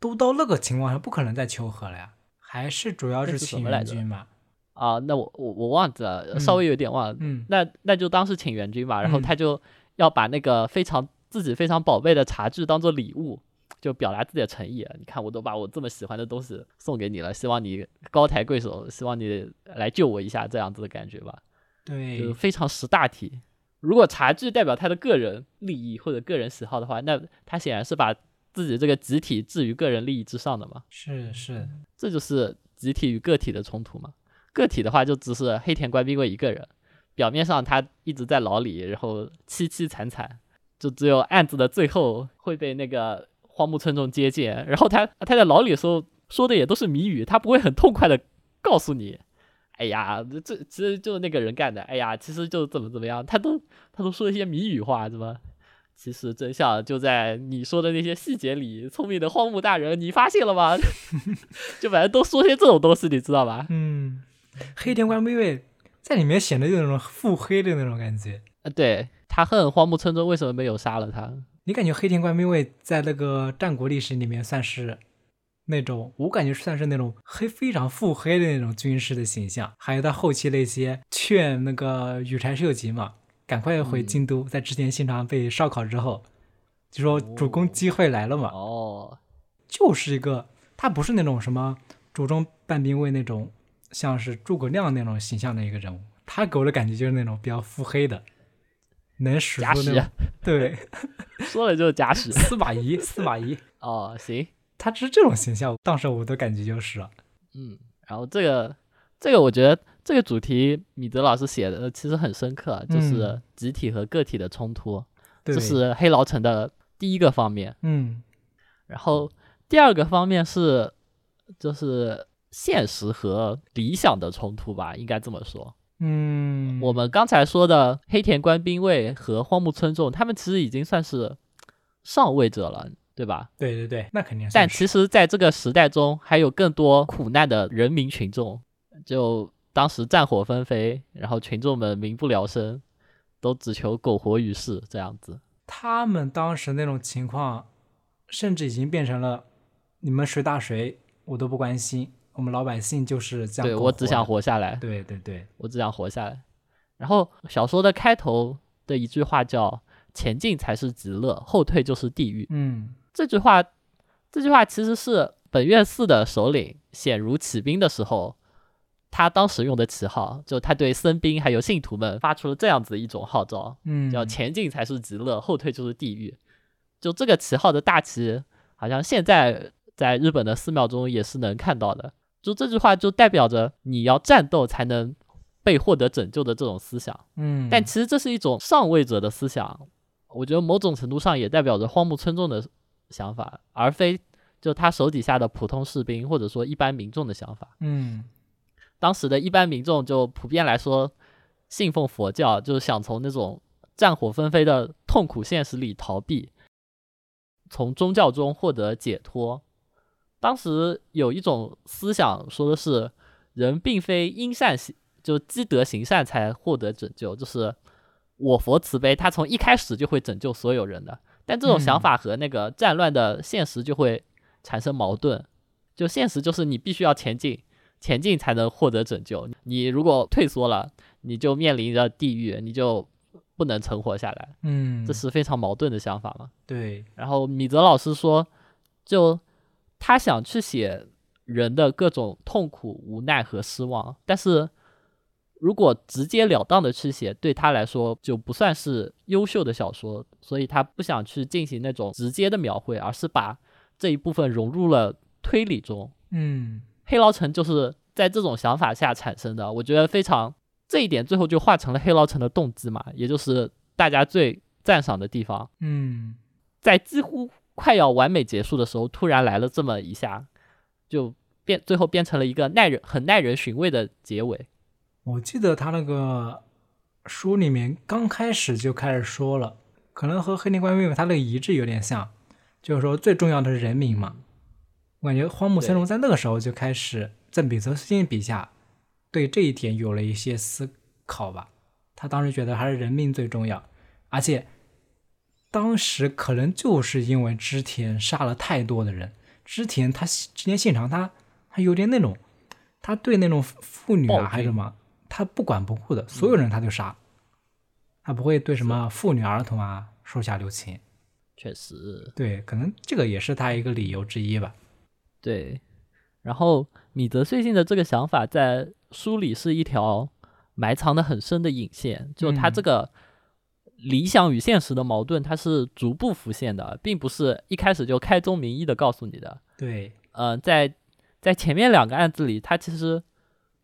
都到那个情况下不可能再求和了呀，还是主要是请是什么来着援军嘛。啊，那我我我忘记了，稍微有点忘了。嗯那那就当是请援军吧，然后嗯他就要把那个非常自己非常宝贝的茶具当做礼物，就表达自己的诚意。你看，我都把我这么喜欢的东西送给你了，希望你高抬贵手，希望你来救我一下，这样子的感觉吧，就是对，非常识大体。如果茶具代表他的个人利益或者个人喜好的话，那他显然是把自己这个集体置于个人利益之上的嘛。是是，这就是集体与个体的冲突嘛。个体的话就只是黑田官兵卫一个人，表面上他一直在牢里，然后凄凄惨惨，就只有案子的最后会被那个荒木村重接见，然后他他在牢里的时候说的也都是谜语，他不会很痛快的告诉你，哎呀，这其实就是那个人干的，哎呀，其实就怎么怎么样，他都他都说一些谜语话，怎么？其实真相就在你说的那些细节里。聪明的荒木大人，你发现了吗？就反正都说些这种东西，你知道吧？嗯，黑田官兵卫在里面显得有那种腹黑的那种感觉。啊，对他恨荒木村中为什么没有杀了他？你感觉黑田官兵卫在那个战国历史里面算是那种，我感觉算是那种黑非常腹黑的那种军师的形象。还有他后期那些劝那个羽柴秀吉嘛，赶快回京都，在织田信长被烧烤之后，就说主公机会来了嘛。哦，就是一个他不是那种什么主中半兵卫那种像是诸葛亮那种形象的一个人物，他给我的感觉就是那种比较腹黑的。能使出那种，对，说了就是假使。司马懿，司马懿，哦，行，他是这种形象，当时我的感觉就是了，嗯，然后这个这个我觉得这个主题米泽老师写的其实很深刻，就是嗯集体和个体的冲突，对，这是黑牢城的第一个方面。嗯然后第二个方面是就是现实和理想的冲突吧，应该这么说。嗯，我们刚才说的黑田官兵卫和荒木村重，他们其实已经算是上位者了，对吧？对对对，那肯定是，但其实，在这个时代中，还有更多苦难的人民群众。就当时战火纷飞，然后群众们民不聊生，都只求苟活于世，这样子。他们当时那种情况，甚至已经变成了你们谁打谁我都不关心，我们老百姓就是这样对我只想，活下来，对对对，我只想活下来。然后小说的开头的一句话叫“前进才是极乐，后退就是地狱”。嗯这句话，这句话其实是本院寺的首领显如起兵的时候，他当时用的旗号，就他对僧兵还有信徒们发出了这样子一种号召，嗯，叫前进才是极乐，后退就是地狱。就这个旗号的大旗，好像现在在日本的寺庙中也是能看到的。就这句话就代表着你要战斗才能被获得拯救的这种思想。嗯，但其实这是一种上位者的思想，我觉得某种程度上也代表着荒木村重的想法，而非就他手底下的普通士兵或者说一般民众的想法。嗯当时的一般民众就普遍来说信奉佛教，就是想从那种战火纷飞的痛苦现实里逃避，从宗教中获得解脱。当时有一种思想说的是，人并非因善行就积德行善才获得拯救，就是我佛慈悲，他从一开始就会拯救所有人的。但这种想嗯法和那个战乱的现实就会产生矛盾。就现实就是你必须要前进，前进才能获得拯救。你如果退缩了，你就面临着地狱，你就不能存活下来。嗯，这是非常矛盾的想法嘛。对，然后米泽老师说，就他想去写人的各种痛苦、无奈和失望，但是如果直截了当的去写，对他来说就不算是优秀的小说，所以他不想去进行那种直接的描绘，而是把这一部分融入了推理中。嗯黑牢城就是在这种想法下产生的，我觉得非常这一点最后就化成了黑牢城的动机嘛，也就是大家最赞赏的地方。嗯在几乎快要完美结束的时候，突然来了这么一下，就变最后变成了一个耐人很耐人寻味的结尾。我记得他那个书里面刚开始就开始说了，可能和黑天官妹妹他那个遗志有点像，就是说最重要的是人民嘛。我感觉荒木村重在那个时候就开始在米泽信笔下对这一点有了一些思考吧。他当时觉得还是人命最重要，而且当时可能就是因为织田杀了太多的人，织田他织田信长他他有点那种，他对那种妇女啊还是什么，他不管不顾的，所有人他就杀，他不会对什么妇女儿童啊手下留情。确实，对，可能这个也是他一个理由之一吧。对。然后米泽最近的这个想法在书里是一条埋藏的很深的引线，就他嗯这个理想与现实的矛盾，它是逐步浮现的，并不是一开始就开宗明义的告诉你的。对，呃，在在前面两个案子里，它其实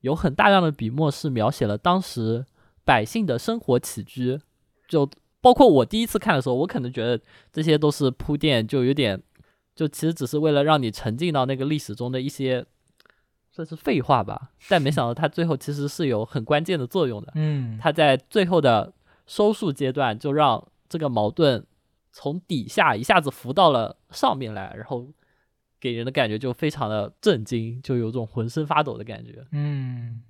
有很大量的笔墨是描写了当时百姓的生活起居，就包括我第一次看的时候，我可能觉得这些都是铺垫，就有点，就其实只是为了让你沉浸到那个历史中的一些算是废话吧，但没想到他最后其实是有很关键的作用的。嗯，他在最后的收束阶段，就让这个矛盾从底下一下子浮到了上面来，然后给人的感觉就非常的震惊，就有种浑身发抖的感觉。嗯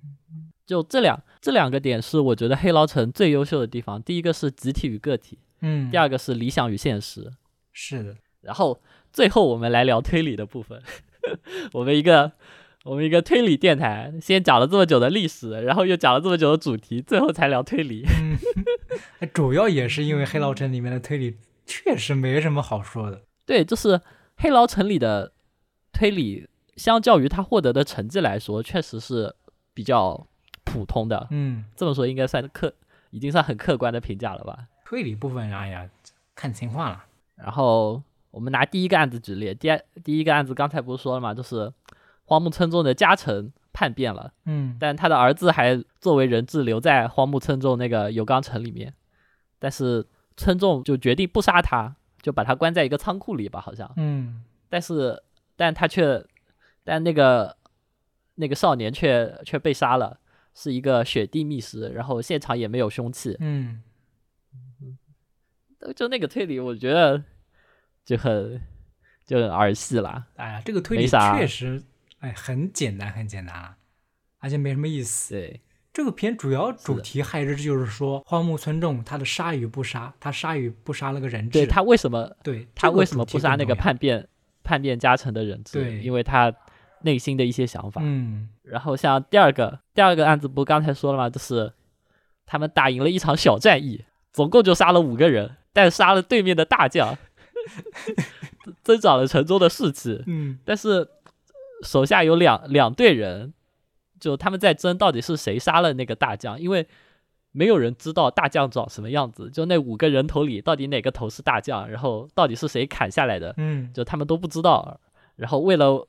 就这两这两个点是我觉得黑牢城最优秀的地方，第一个是集体与个体，嗯，第二个是理想与现实。是的，然后最后我们来聊推理的部分，我们一个我们一个推理电台，先讲了这么久的历史，然后又讲了这么久的主题，最后才聊推理。哎主要也是因为黑牢城里面的推理确实没什么好说的。对，就是黑牢城里的推理，相较于他获得的成绩来说，确实是比较普通的。嗯，这么说应该算客，已经算很客观的评价了吧？推理部分，哎呀，看情况了。然后我们拿第一个案子举例，第二第一个案子刚才不是说了吗？就是荒木村重的家臣叛变了，嗯但他的儿子还作为人质留在荒木村重那个有冈城里面，但是村重就决定不杀他，就把他关在一个仓库里吧，好像。嗯但是，但他却，但那个那个少年却却被杀了，是一个雪地密室，然后现场也没有凶器，嗯，就那个推理，我觉得就很就很儿戏啦。哎呀，这个推理确实，哎，很简单，很简单啊，而且没什么意思。对，这个片主要主题还是就是说荒木村重他的杀与不杀，他杀与不杀那个人质，对他为什么对他为什么不杀那个叛变叛变加成的人质？对因为他内心的一些想法。嗯然后像第二个第二个案子，不刚才说了吗？就是他们打赢了一场小战役，总共就杀了五个人，但杀了对面的大将，增长了城中的士气。嗯但是手下有两两队人，就他们在争到底是谁杀了那个大将，因为没有人知道大将长什么样子，就那五个人头里到底哪个头是大将，然后到底是谁砍下来的，嗯就他们都不知道。然后为了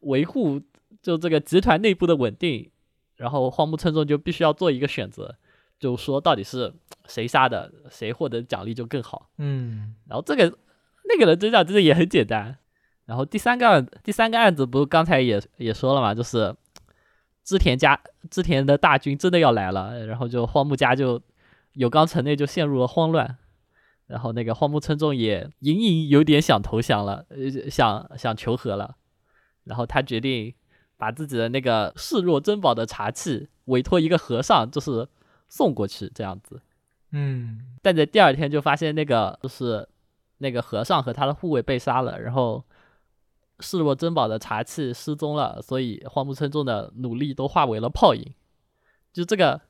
维护就这个集团内部的稳定，然后荒木村重就必须要做一个选择，就说到底是谁杀的，谁获得奖励就更好。嗯然后这个那个人真相其实也很简单。然后第三个案第三个案子不是刚才也也说了嘛，就是织田家织田的大军真的要来了，然后就荒木家就有冈城内就陷入了慌乱，然后那个荒木村重也隐隐有点想投降了，呃，想想求和了，然后他决定把自己的那个视若珍宝的茶器委托一个和尚，就是送过去这样子。嗯但在第二天就发现那个就是那个和尚和他的护卫被杀了，然后视若珍宝的茶器失踪了，所以荒木村重的努力都化为了泡影。就这个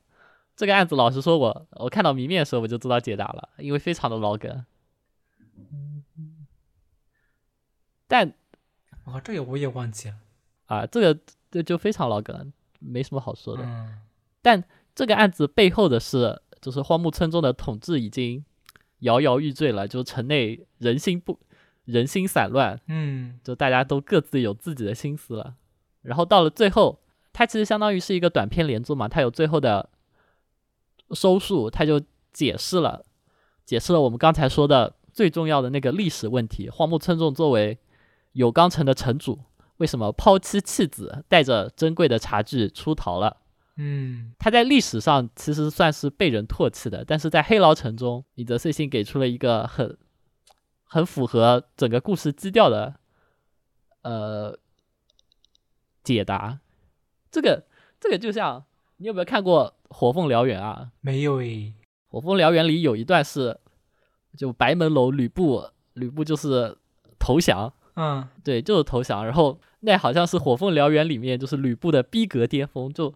这个案子，老实说我我看到谜面的时候我就知道解答了，因为非常的老梗。但啊，这个我也忘记了。啊，这个这就非常老梗，没什么好说的。嗯这个案子背后的是，就是荒木村中的统治已经摇摇欲坠了，就城内人心不人心散乱，嗯就大家都各自有自己的心思了。然后到了最后，它其实相当于是一个短篇连作嘛，它有最后的收束，它就解释了解释了我们刚才说的最重要的那个历史问题：荒木村重作为有冈城的城主，为什么抛妻弃子，带着珍贵的茶具出逃了？嗯他在历史上其实算是被人唾弃的，但是在黑牢城中，米泽穗信给出了一个很很符合整个故事基调的呃解答。这个这个就像你有没有看过《火凤燎原》啊？没有诶。《火凤燎原》里有一段是就白门楼吕布，吕布就是投降，嗯对，就是投降。然后那好像是《火凤燎原》里面就是吕布的逼格巅峰，就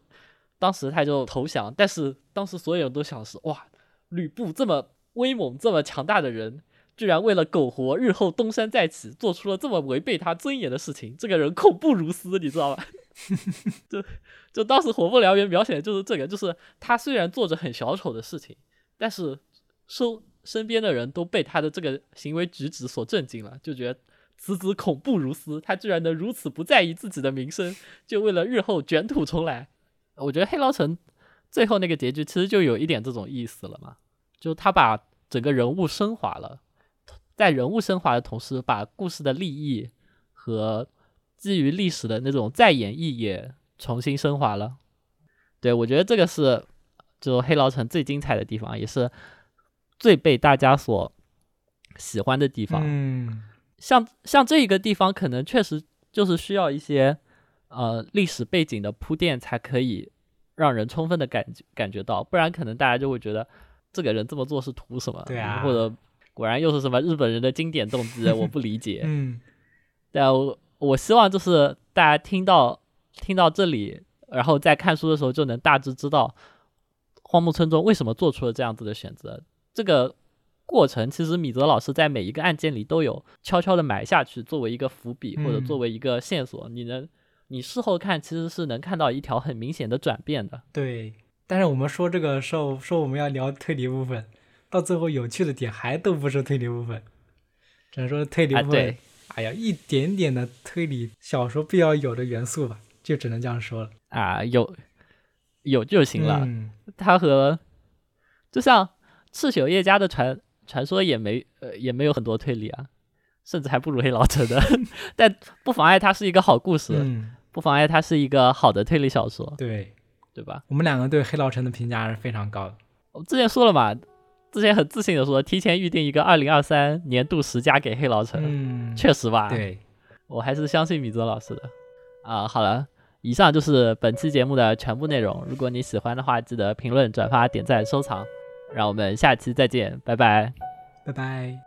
当时他就投降，但是当时所有人都想是哇，吕布这么威猛、这么强大的人，居然为了苟活，日后东山再起，做出了这么违背他尊严的事情，这个人恐怖如斯，你知道吧？就就当时《火凤燎原》描写的就是这个，就是他虽然做着很小丑的事情，但是收身边的人都被他的这个行为举止所震惊了，就觉得此子恐怖如斯，他居然能如此不在意自己的名声，就为了日后卷土重来。我觉得黑牢城最后那个结局其实就有一点这种意思了嘛，就他把整个人物升华了，在人物升华的同时，把故事的立意和基于历史的那种再演绎也重新升华了。对我觉得这个是就黑牢城最精彩的地方，也是最被大家所喜欢的地方。嗯，像像这一个地方，可能确实就是需要一些呃历史背景的铺垫，才可以让人充分的感觉感觉到，不然可能大家就会觉得这个人这么做是图什么？对啊或者果然又是什么日本人的经典动机，我不理解。嗯，但我我希望就是大家听到听到这里，然后在看书的时候就能大致知道荒木村中为什么做出了这样子的选择。这个过程其实米泽老师在每一个案件里都有悄悄的埋下去，作为一个伏笔或者嗯作为一个线索，你能你事后看其实是能看到一条很明显的转变的。对。但是我们说这个时候说我们要聊推理部分，到最后有趣的点还都不是推理部分，只能说推理啊，部分，对，哎呀，一点点的推理小说必要有的元素吧，就只能这样说了。啊，有有就行了。嗯，它和就像赤朽叶家的传传说也没呃也没有很多推理啊，甚至还不如黑老城的，但不妨碍它是一个好故事，嗯，不妨碍它是一个好的推理小说，对，对吧？我们两个对黑老城的评价还是非常高的。我之前说了嘛，之前很自信的说提前预定一个二零二三年度十佳给黑老城，嗯，确实吧？，对，我还是相信米泽老师的。啊，好了。以上就是本期节目的全部内容。如果你喜欢的话，记得评论、转发、点赞、收藏。让我们下期再见，拜拜。拜拜。